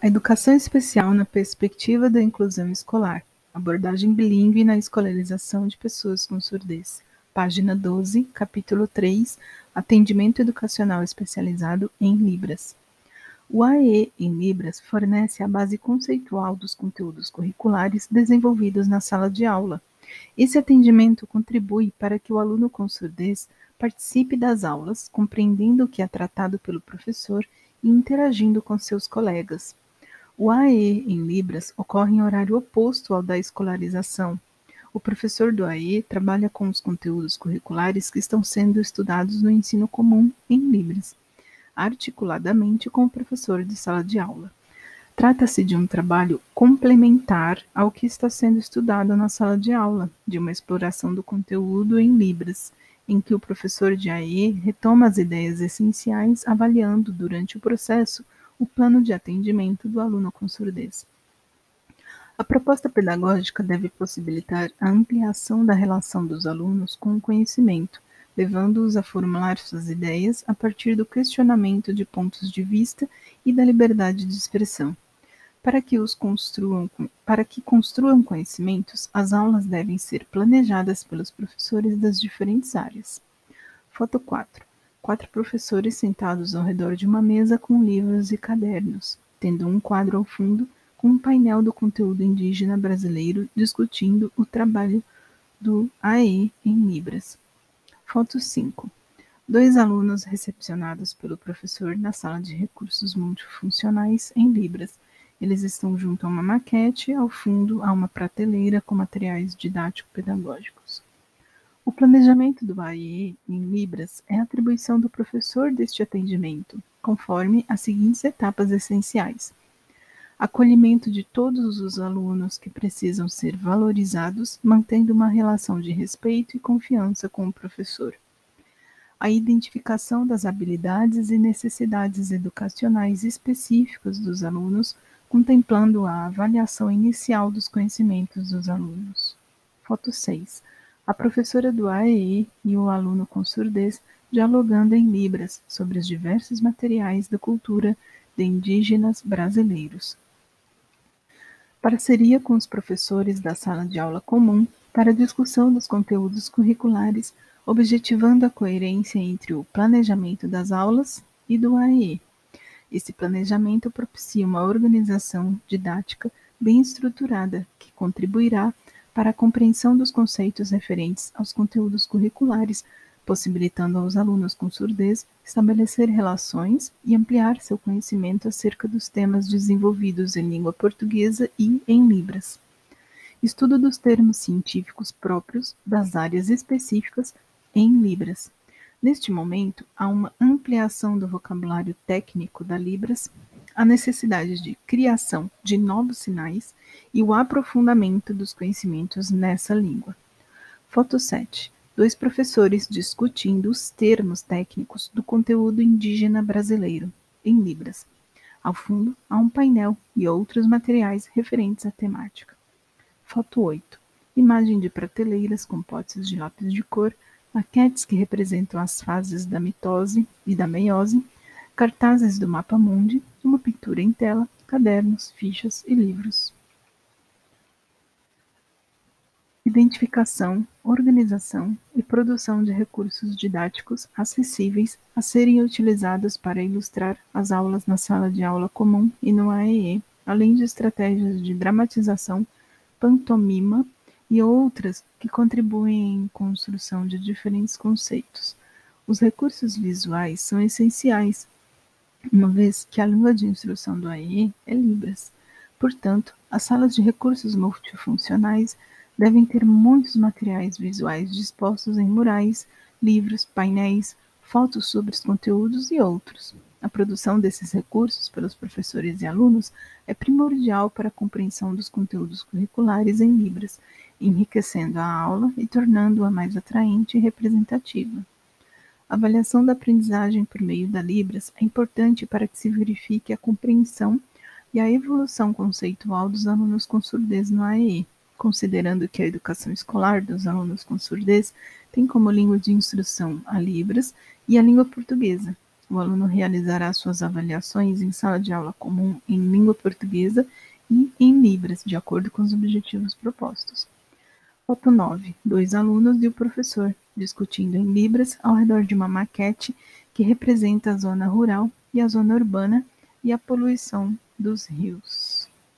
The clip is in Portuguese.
A educação especial na perspectiva da inclusão escolar. Abordagem bilíngue na escolarização de pessoas com surdez. Página 12, capítulo 3. Atendimento educacional especializado em Libras. O AE em Libras fornece a base conceitual dos conteúdos curriculares desenvolvidos na sala de aula. Esse atendimento contribui para que o aluno com surdez participe das aulas, compreendendo o que é tratado pelo professor e interagindo com seus colegas. O AE em Libras ocorre em horário oposto ao da escolarização. O professor do AE trabalha com os conteúdos curriculares que estão sendo estudados no ensino comum em Libras, articuladamente com o professor de sala de aula. Trata-se de um trabalho complementar ao que está sendo estudado na sala de aula, de uma exploração do conteúdo em Libras, em que o professor de AE retoma as ideias essenciais, avaliando, durante o processo, o plano de atendimento do aluno com surdez. A proposta pedagógica deve possibilitar a ampliação da relação dos alunos com o conhecimento, levando-os a formular suas ideias a partir do questionamento de pontos de vista e da liberdade de expressão. Para que, os construam, para que construam conhecimentos, as aulas devem ser planejadas pelos professores das diferentes áreas. Foto 4 quatro professores sentados ao redor de uma mesa com livros e cadernos, tendo um quadro ao fundo com um painel do conteúdo indígena brasileiro discutindo o trabalho do AE em Libras. Foto 5. Dois alunos recepcionados pelo professor na sala de recursos multifuncionais em Libras. Eles estão junto a uma maquete, ao fundo há uma prateleira com materiais didático-pedagógicos. O planejamento do AIE em Libras é atribuição do professor deste atendimento, conforme as seguintes etapas essenciais: acolhimento de todos os alunos que precisam ser valorizados, mantendo uma relação de respeito e confiança com o professor. A identificação das habilidades e necessidades educacionais específicas dos alunos, contemplando a avaliação inicial dos conhecimentos dos alunos. Foto 6 a professora do AEI e o aluno com surdez dialogando em Libras sobre os diversos materiais da cultura de indígenas brasileiros. Parceria com os professores da sala de aula comum para discussão dos conteúdos curriculares, objetivando a coerência entre o planejamento das aulas e do AEE. Esse planejamento propicia uma organização didática bem estruturada que contribuirá para a compreensão dos conceitos referentes aos conteúdos curriculares, possibilitando aos alunos com surdez estabelecer relações e ampliar seu conhecimento acerca dos temas desenvolvidos em língua portuguesa e em Libras. Estudo dos termos científicos próprios das áreas específicas em Libras. Neste momento, há uma ampliação do vocabulário técnico da Libras a necessidade de criação de novos sinais e o aprofundamento dos conhecimentos nessa língua. Foto 7. Dois professores discutindo os termos técnicos do conteúdo indígena brasileiro, em Libras. Ao fundo, há um painel e outros materiais referentes à temática. Foto 8. Imagem de prateleiras com potes de lápis de cor, maquetes que representam as fases da mitose e da meiose, cartazes do mapa mundi, uma pintura em tela, cadernos, fichas e livros. Identificação, organização e produção de recursos didáticos acessíveis a serem utilizados para ilustrar as aulas na sala de aula comum e no AEE, além de estratégias de dramatização, pantomima e outras que contribuem em construção de diferentes conceitos. Os recursos visuais são essenciais uma vez que a língua de instrução do AE é Libras. Portanto, as salas de recursos multifuncionais devem ter muitos materiais visuais dispostos em murais, livros, painéis, fotos sobre os conteúdos e outros. A produção desses recursos pelos professores e alunos é primordial para a compreensão dos conteúdos curriculares em Libras, enriquecendo a aula e tornando-a mais atraente e representativa. A avaliação da aprendizagem por meio da Libras é importante para que se verifique a compreensão e a evolução conceitual dos alunos com surdez no AEE, considerando que a educação escolar dos alunos com surdez tem como língua de instrução a Libras e a língua portuguesa. O aluno realizará suas avaliações em sala de aula comum em língua portuguesa e em Libras, de acordo com os objetivos propostos. Foto 9. Dois alunos e o professor discutindo em Libras ao redor de uma maquete que representa a zona rural e a zona urbana e a poluição dos rios.